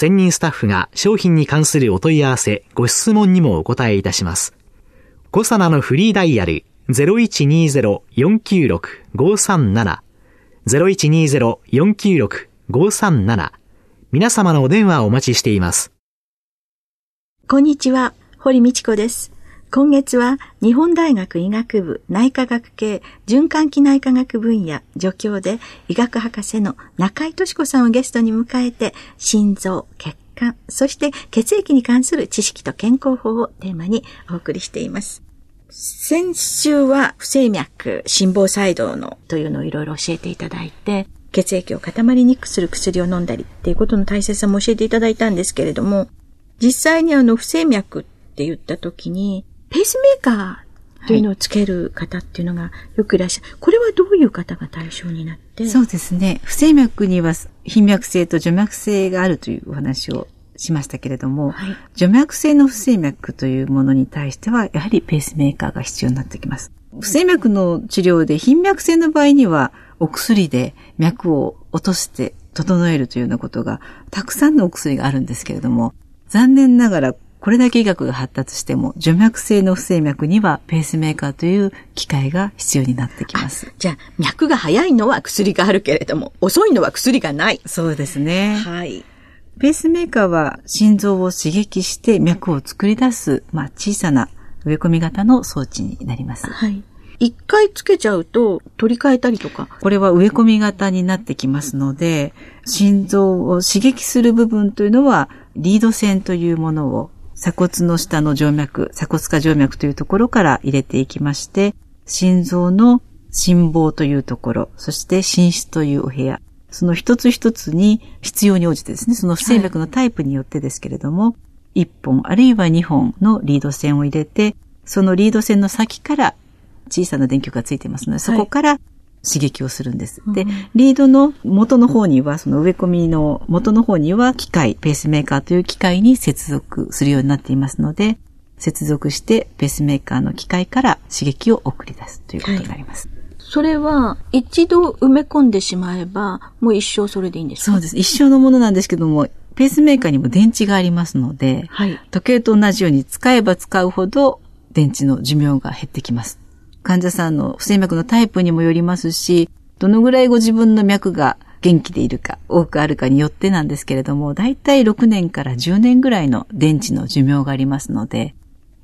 専任スタッフが商品に関するお問い合わせ、ご質問にもお答えいたします。コサナのフリーダイヤル0120-496-537 0120-496-537皆様のお電話をお待ちしています。こんにちは、堀道子です。今月は日本大学医学部内科学系循環器内科学分野助教で医学博士の中井敏子さんをゲストに迎えて心臓、血管、そして血液に関する知識と健康法をテーマにお送りしています。先週は不整脈、心房細動のというのをいろいろ教えていただいて、血液を固まりにくくする薬を飲んだりっていうことの大切さも教えていただいたんですけれども、実際にあの不整脈って言った時に、ペースメーカーというのをつける方っていうのがよくいらっしゃる。はい、これはどういう方が対象になって？そうですね。不整脈には頻脈性と除脈性があるというお話をしましたけれども、はい、除脈性の不整脈というものに対しては、やはりペースメーカーが必要になってきます。不整脈の治療で頻脈性の場合には、お薬で脈を落として整えるというようなことが、たくさんのお薬があるんですけれども、残念ながらこれだけ医学が発達しても、除脈性の不整脈にはペースメーカーという機械が必要になってきます。じゃあ、脈が速いのは薬があるけれども、遅いのは薬がない。そうですね。はい。ペースメーカーは心臓を刺激して脈を作り出す、まあ、小さな植え込み型の装置になります。はい。一回つけちゃうと取り替えたりとか？これは植え込み型になってきますので、心臓を刺激する部分というのは、リード線というものを鎖骨の下の静脈、鎖骨下静脈というところから入れていきまして、心臓の心房というところ、そして心室というお部屋、その一つ一つに必要に応じてですね、その不整脈のタイプによってですけれども、一、はい、本あるいは二本のリード線を入れて、そのリード線の先から小さな電極がついてますので、そこから刺激をするんです。で、リードの元の方には、その植え込みの元の方には機械、ペースメーカーという機械に接続するようになっていますので、接続してペースメーカーの機械から刺激を送り出すということになります。はい、それは一度埋め込んでしまえば、もう一生それでいいんですか？そうです。一生のものなんですけども、ペースメーカーにも電池がありますので、はい、時計と同じように使えば使うほど電池の寿命が減ってきます。患者さんの不整脈のタイプにもよりますし、どのぐらいご自分の脈が元気でいるか、多くあるかによってなんですけれども、だいたい6年から10年ぐらいの電池の寿命がありますので、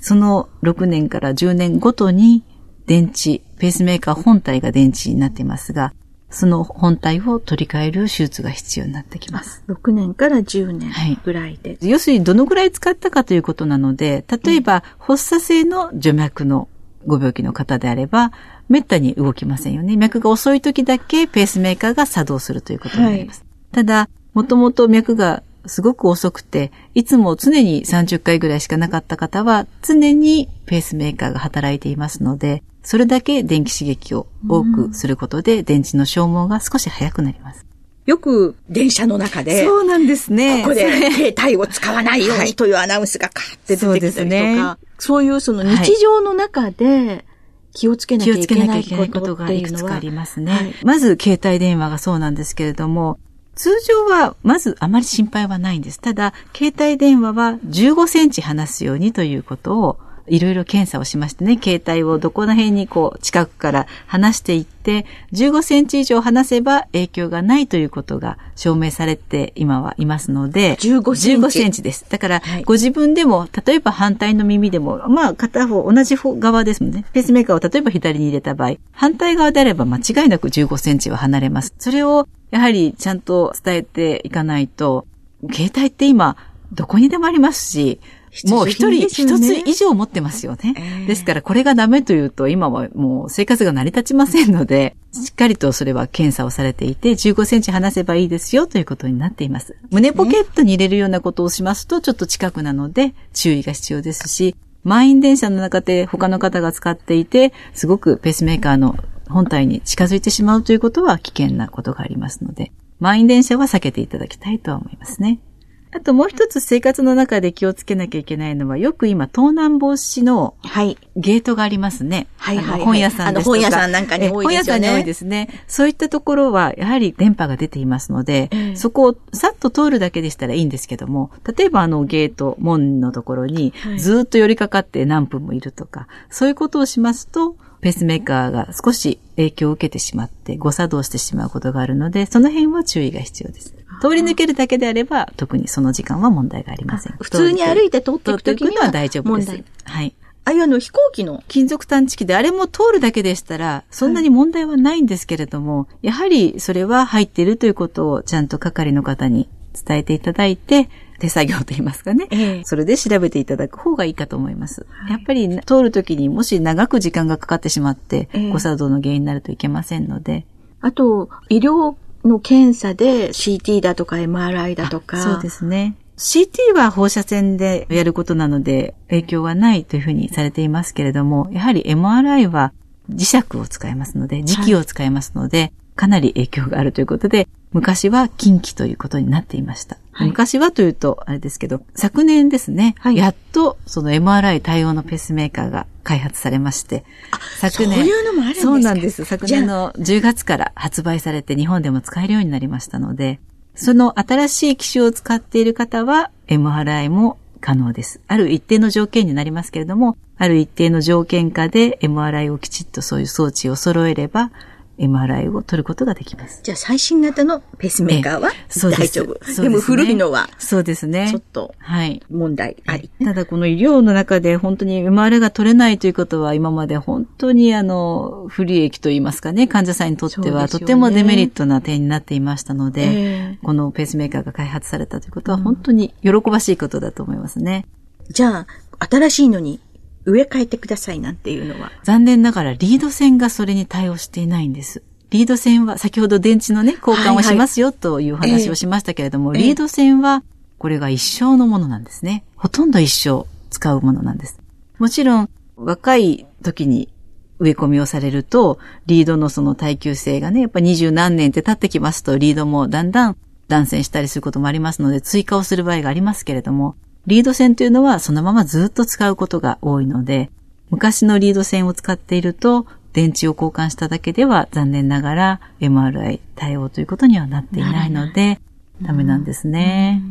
その6年から10年ごとに電池、ペースメーカー本体が電池になっていますが、その本体を取り替える手術が必要になってきます。6年から10年ぐらいで、はい、要するにどのぐらい使ったかということなので、例えば、発作性の除脈のご病気の方であれば、めったに動きませんよね。脈が遅い時だけペースメーカーが作動するということになります。はい、ただ、もともと脈がすごく遅くて、いつも常に30回ぐらいしかなかった方は、常にペースメーカーが働いていますので、それだけ電気刺激を多くすることで、電池の消耗が少し早くなります。よく電車の中で、そうなんですね。ここで携帯を使わないようにというアナウンスがカーって出てきたりとか、そうね、そういうその日常の中で、気をつけなきゃいけないことがいくつかありますね。はい、まず携帯電話がそうなんですけれども、通常はまずあまり心配はないんです。ただ、携帯電話は15センチ離すようにということをいろいろ検査をしましてね、携帯をどこら辺にこう近くから離していって、15センチ以上離せば影響がないということが証明されて今はいますので、15センチ ?15 センチです。だから、ご自分でも、例えば反対の耳でも、まあ片方、同じ側ですもんね。ペースメーカーを例えば左に入れた場合、反対側であれば間違いなく15センチは離れます。それをやはりちゃんと伝えていかないと、携帯って今、どこにでもありますし、もう一人一つ以上持ってますよね。えー、ですからこれがダメというと今はもう生活が成り立ちませんので、しっかりとそれは検査をされていて、15センチ離せばいいですよということになっています。胸ポケットに入れるようなことをしますとちょっと近くなので注意が必要ですし、満員電車の中で他の方が使っていて、すごくペースメーカーの本体に近づいてしまうということは危険なことがありますので、満員電車は避けていただきたいと思いますね。あともう一つ生活の中で気をつけなきゃいけないのは、よく今、盗難防止のゲートがありますね。はい。はい、本屋さんですとか。本屋さんなんかに多いですね。本屋さんに多いですね。そういったところは、やはり電波が出ていますので、そこをさっと通るだけでしたらいいんですけども、例えばあのゲート、門のところにずっと寄りかかって何分もいるとか、そういうことをしますと、ペースメーカーが少し影響を受けてしまって誤作動してしまうことがあるので、その辺は注意が必要です。通り抜けるだけであれば、特にその時間は問題がありません。普通に歩いて通っていくときには大丈夫です。はい。あいあの飛行機の金属探知機であれも通るだけでしたら、そんなに問題はないんですけれども、はい、やはりそれは入っているということをちゃんと係の方に伝えていただいて、手作業と言いますかね、ええ、それで調べていただく方がいいかと思います。はい、やっぱり通るときにもし長く時間がかかってしまって、え、誤作動の原因になるといけませんので。あと、医療の検査で CT だとか MRI だとか。そうですね。CT は放射線でやることなので影響はないというふうにされていますけれども、やはり MRI は磁石を使いますので、磁気を使いますので、はい、かなり影響があるということで、昔は近畿ということになっていました。はい、昔はというと、あれですけど、昨年ですね、はい、やっとその MRI 対応のペースメーカーが開発されまして、昨年、そういうのもあるんですそうなんです。昨年の10月から発売されて日本でも使えるようになりましたので、その新しい機種を使っている方は MRI も可能です。ある一定の条件になりますけれども、ある一定の条件下で MRI をきちっとそういう装置を揃えれば、MRI を取ることができます。じゃあ最新型のペースメーカーは大丈夫。ででも古いのは、そうですね。ちょっと、はい。問題あり。ただこの医療の中で本当に MRI が取れないということは今まで本当にあの、不利益といいますかね、患者さんにとってはとてもデメリットな点になっていましたので、えー、このペースメーカーが開発されたということは本当に喜ばしいことだと思いますね。うん、じゃあ、新しいのに植え替えてくださいなんていうのは残念ながらリード線がそれに対応していないんです。リード線は、先ほど電池のね、交換をしますよという話をしましたけれども、はいはい、リード線は、これが一生のものなんですね。ほとんど一生使うものなんです。もちろん、若い時に植え込みをされると、リードのその耐久性がね、やっぱ二十何年って経ってきますと、リードもだんだん断線したりすることもありますので、追加をする場合がありますけれども、リード線というのはそのままずっと使うことが多いので、昔のリード線を使っていると、電池を交換しただけでは残念ながら MRI 対応ということにはなっていないので、ダメなんですね。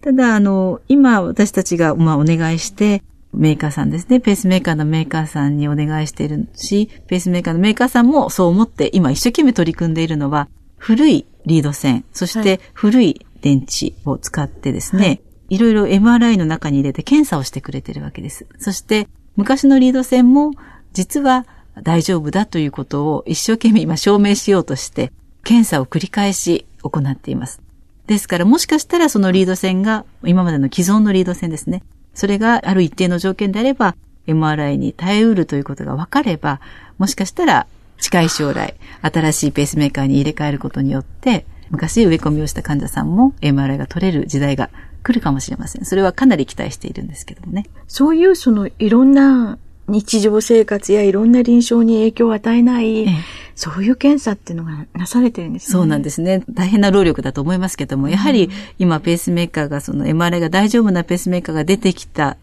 ただ、あの、今私たちが、まあ、お願いして、メーカーさんですね。ペースメーカーのメーカーさんにお願いしているし、ペースメーカーのメーカーさんもそう思って今一生懸命取り組んでいるのは、古いリード線、そして古い電池を使ってですね、はい、いろいろ MRI の中に入れて検査をしてくれてるわけです。そして昔のリード線も実は大丈夫だということを一生懸命今証明しようとして、検査を繰り返し行っています。ですからもしかしたらそのリード線が、今までの既存のリード線ですね。それがある一定の条件であれば、MRI に耐えうるということが分かれば、もしかしたら近い将来、新しいペースメーカーに入れ替えることによって、昔植え込みをした患者さんも MRI が取れる時代が来るかもしれません。それはかなり期待しているんですけどもね。そういうそのいろんな日常生活やいろんな臨床に影響を与えない、ええ、そういう検査っていうのがなされてるんですね。そうなんですね。大変な労力だと思いますけども、やはり今ペースメーカーが、その MRI が大丈夫なペースメーカーが出てきた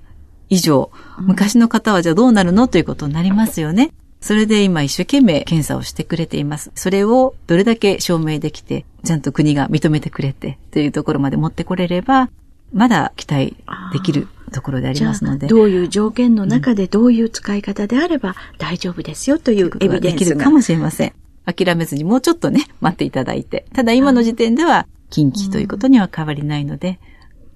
以上、昔の方はじゃあどうなるのということになりますよね。それで今一生懸命検査をしてくれています。それをどれだけ証明できて、ちゃんと国が認めてくれてというところまで持ってこれれば、まだ期待できるところでありますので。どういう条件の中でどういう使い方であれば大丈夫ですよというエビデンスが。できるかもしれません。諦めずにもうちょっとね、待っていただいて。ただ今の時点では近畿ということには変わりないので、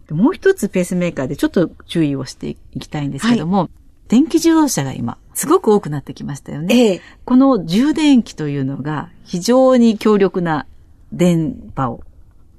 うん、もう一つペースメーカーでちょっと注意をしていきたいんですけども、はい、電気自動車が今、すごく多くなってきましたよね。ええ、この充電器というのが非常に強力な電波を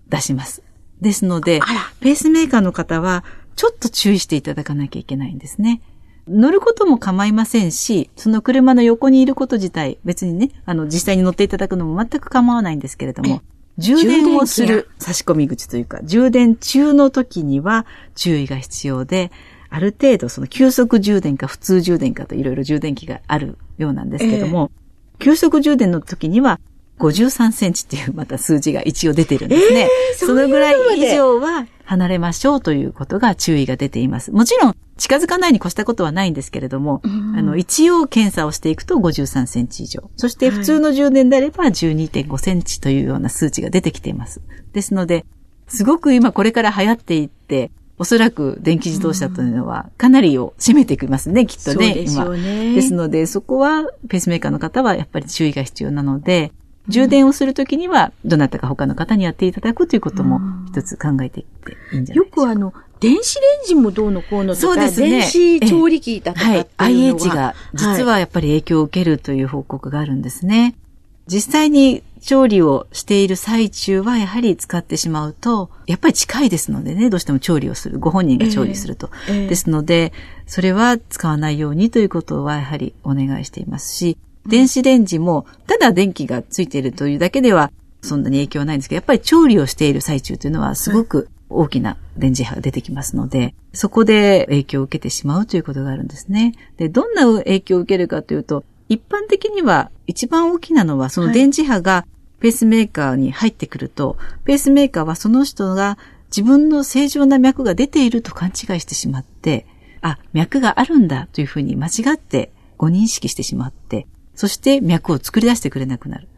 出します。ですので、ペースメーカーの方はちょっと注意していただかなきゃいけないんですね。乗ることも構いませんし、その車の横にいること自体、別にね、あの、実際に乗っていただくのも全く構わないんですけれども、充電をする差し込み口というか、充電中の時には注意が必要で、ある程度その急速充電か普通充電かといろいろ充電器があるようなんですけども、えー、急速充電の時には53センチっていうまた数字が一応出てるんですね。えー、そのぐらい以上は離れましょうということが注意が出ています。もちろん近づかないに越したことはないんですけれども、うん、あの、一応検査をしていくと53センチ以上。そして普通の充電であれば12.5センチというような数値が出てきています。ですので、すごく今これから流行っていって、おそらく電気自動車というのはかなりを占めてきますね、きっとね、今。ですので、そこはペースメーカーの方はやっぱり注意が必要なので、充電をするときには、どなたか他の方にやっていただくということも一つ考えていっていいんじゃないですか。よくあの、電子レンジもどうのこうのとか、そうですね、電子調理器だとかはい、IH が実はやっぱり影響を受けるという報告があるんですね。実際に調理をしている最中はやはり使ってしまうと、やっぱり近いですのでね、どうしても調理をする。ご本人が調理すると。えーえー、ですので、それは使わないようにということはやはりお願いしていますし、電子レンジも、ただ電気がついているというだけでは、そんなに影響はないんですけど、やっぱり調理をしている最中というのはすごく大きな電磁波が出てきますので、そこで影響を受けてしまうということがあるんですね。で、どんな影響を受けるかというと、一般的には一番大きなのはその電磁波がペースメーカーに入ってくると、はい、ペースメーカーはその人が自分の正常な脈が出ていると勘違いしてしまって、あ、脈があるんだというふうに間違ってご認識してしまって、そして脈を作り出してくれなくなる。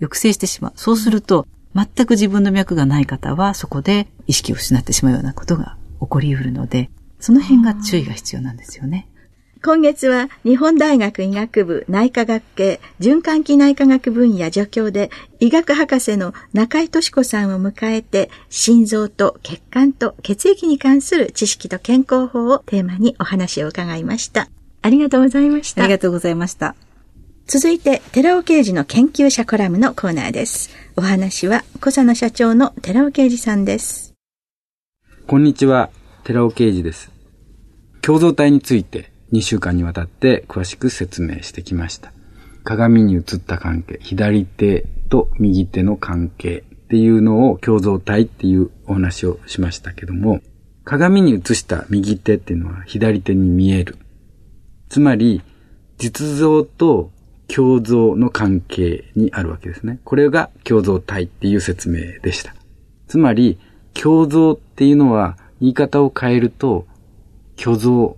抑制してしまう。そうすると、全く自分の脈がない方はそこで意識を失ってしまうようなことが起こり得るので、その辺が注意が必要なんですよね。今月は日本大学医学部内科学系循環器内科学分野助教で医学博士の中井敏子さんを迎えて心臓と血管と血液に関する知識と健康法をテーマにお話を伺いました。ありがとうございました。ありがとうございました。続いて、寺尾刑事の研究者コラムのコーナーです。お話は、小佐野社長の寺尾刑事さんです。こんにちは、寺尾刑事です。共造体について2週間にわたって詳しく説明してきました。鏡に映った関係、左手と右手の関係っていうのを共造体っていうお話をしましたけども、鏡に映した右手っていうのは左手に見える。つまり、実像と共造の関係にあるわけですね。これが共造体っていう説明でした。つまり、共造っていうのは言い方を変えると、虚像、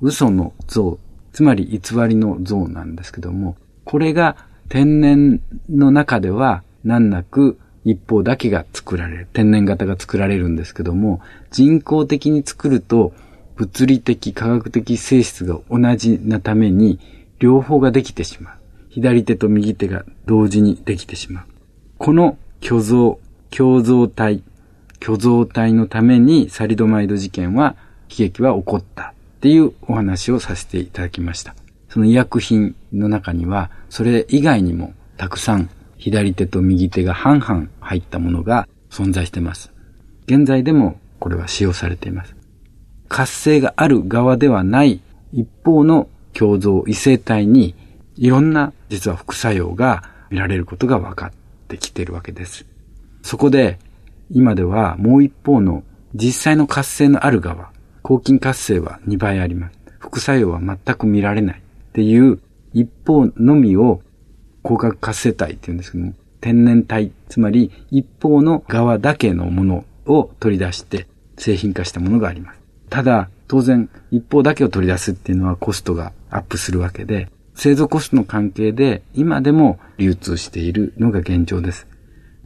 嘘の像、つまり偽りの像なんですけども、これが天然の中では難なく一方だけが作られる。天然型が作られるんですけども、人工的に作ると物理的、科学的性質が同じなために両方ができてしまう。左手と右手が同時にできてしまう。この虚像、共造体、虚像体のためにサリドマイド事件は、悲劇は起こったっていうお話をさせていただきました。その医薬品の中には、それ以外にもたくさん左手と右手が半々入ったものが存在しています。現在でもこれは使用されています。活性がある側ではない一方の共造異性体にいろんな実は副作用が見られることが分かってきているわけです。そこで今ではもう一方の実際の活性のある側、抗菌活性は2倍あります。副作用は全く見られないっていう一方のみを広角活性体って言うんですけども、天然体、つまり一方の側だけのものを取り出して製品化したものがあります。ただ、当然一方だけを取り出すっていうのはコストがアップするわけで、製造コストの関係で今でも流通しているのが現状です。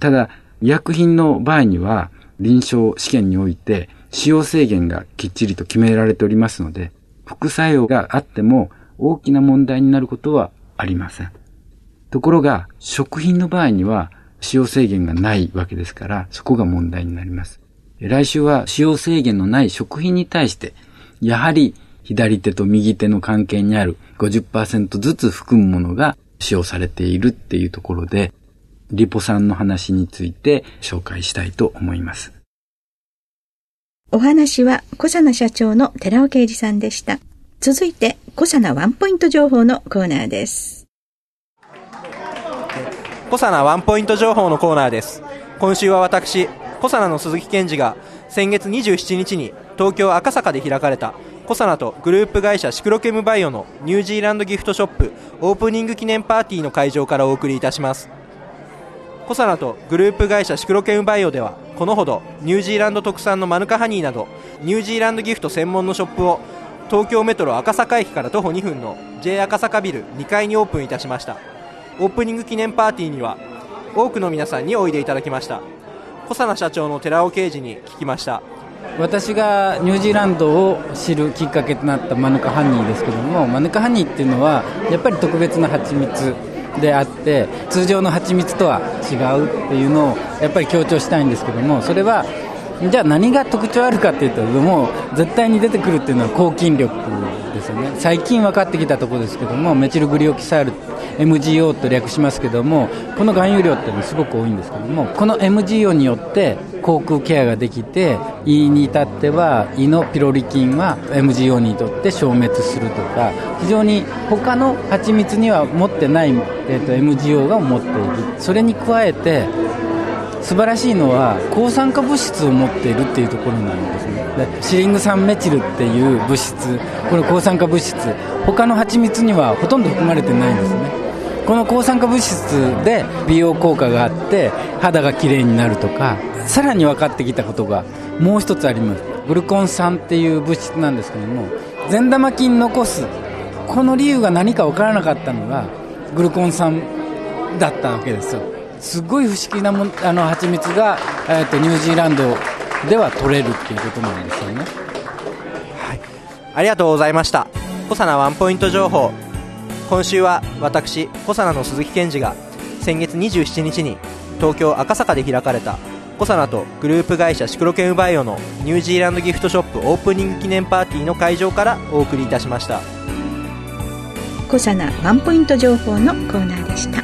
ただ、医薬品の場合には臨床試験において使用制限がきっちりと決められておりますので、副作用があっても大きな問題になることはありません。ところが、食品の場合には使用制限がないわけですから、そこが問題になります。来週は使用制限のない食品に対して、やはり左手と右手の関係にある50%ずつ含むものが使用されているっていうところで、リポ酸の話について紹介したいと思います。お話は小佐奈社長の寺尾啓二さんでした。続いて、小佐奈ワンポイント情報のコーナーです。小佐奈ワンポイント情報のコーナーです。今週は私、小佐奈の鈴木健二が先月27日に東京赤坂で開かれたコサナとグループ会社シクロケムバイオのニュージーランドギフトショップオープニング記念パーティーの会場からお送りいたしますコサナとグループ会社シクロケムバイオではこのほどニュージーランド特産のマヌカハニーなどニュージーランドギフト専門のショップを東京メトロ赤坂駅から徒歩2分の J 赤坂ビル2階にオープンいたしました。オープニング記念パーティーには多くの皆さんにおいでいただきました。小佐奈社長の寺尾刑事に聞きました。私がニュージーランドを知るきっかけとなったマヌカハニーですけどもマヌカハニーっていうのはやっぱり特別な蜂蜜であって通常の蜂蜜とは違うっていうのをやっぱり強調したいんですけどもそれはじゃあ何が特徴あるかっていうともう絶対に出てくるっていうのは抗菌力ですよね。最近分かってきたところですけどもメチルグリオキサール MGO と略しますけどもこの含有量っていうのすごく多いんですけどもこの MGO によって口腔ケアができて胃に至っては胃のピロリ菌は MGO にとって消滅するとか非常に他の蜂蜜には持ってない、えー、と MGO が持っている。それに加えて素晴らしいのは抗酸化物質を持っているっていうところなんですね。でシリング酸メチルっていう物質これ抗酸化物質他の蜂蜜にはほとんど含まれてないんですね。この抗酸化物質で美容効果があって肌がきれいになるとかさらに分かってきたことがもう一つありますグルコン酸っていう物質なんですけども善玉菌残すこの理由が何か分からなかったのがグルコン酸だったわけですよすごい不思議なもあの蜂蜜が、えーと、ニュージーランドでは取れるっていうことなんですよね。はい、ありがとうございました。コサナワンポイント情報。今週は私、コサナの鈴木健二が先月27日に東京赤坂で開かれたコサナとグループ会社シクロケムバイオのニュージーランドギフトショップオープニング記念パーティーの会場からお送りいたしました。コサナワンポイント情報のコーナーでした。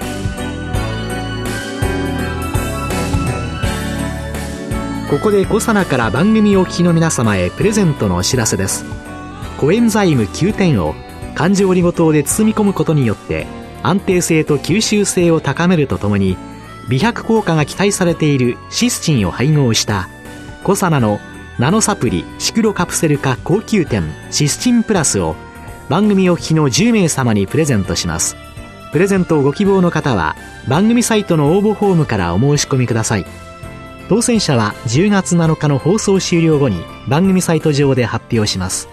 ここでコサナから番組お聞きの皆様へプレゼントのお知らせです。コエンザイム9点を漢字オリゴ糖で包み込むことによって安定性と吸収性を高めるとともに美白効果が期待されているシスチンを配合したコサナのナノサプリシクロカプセル化高級店シスチンプラスを番組お聞きの10名様にプレゼントします。プレゼントをご希望の方は番組サイトの応募フォームからお申し込みください。当選者は10月7日の放送終了後に番組サイト上で発表します。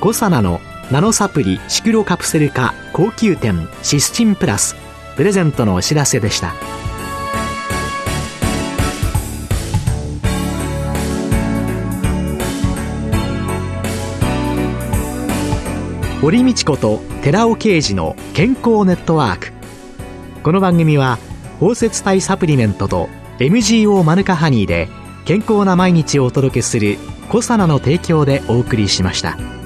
コサナのナノサプリシクロカプセル化高級店シスチンプラスプレゼントのお知らせでした堀道子と寺尾啓二の健康ネットワークこの番組は包摂体サプリメントと MGO マヌカハニーで健康な毎日をお届けするコサナの提供でお送りしました。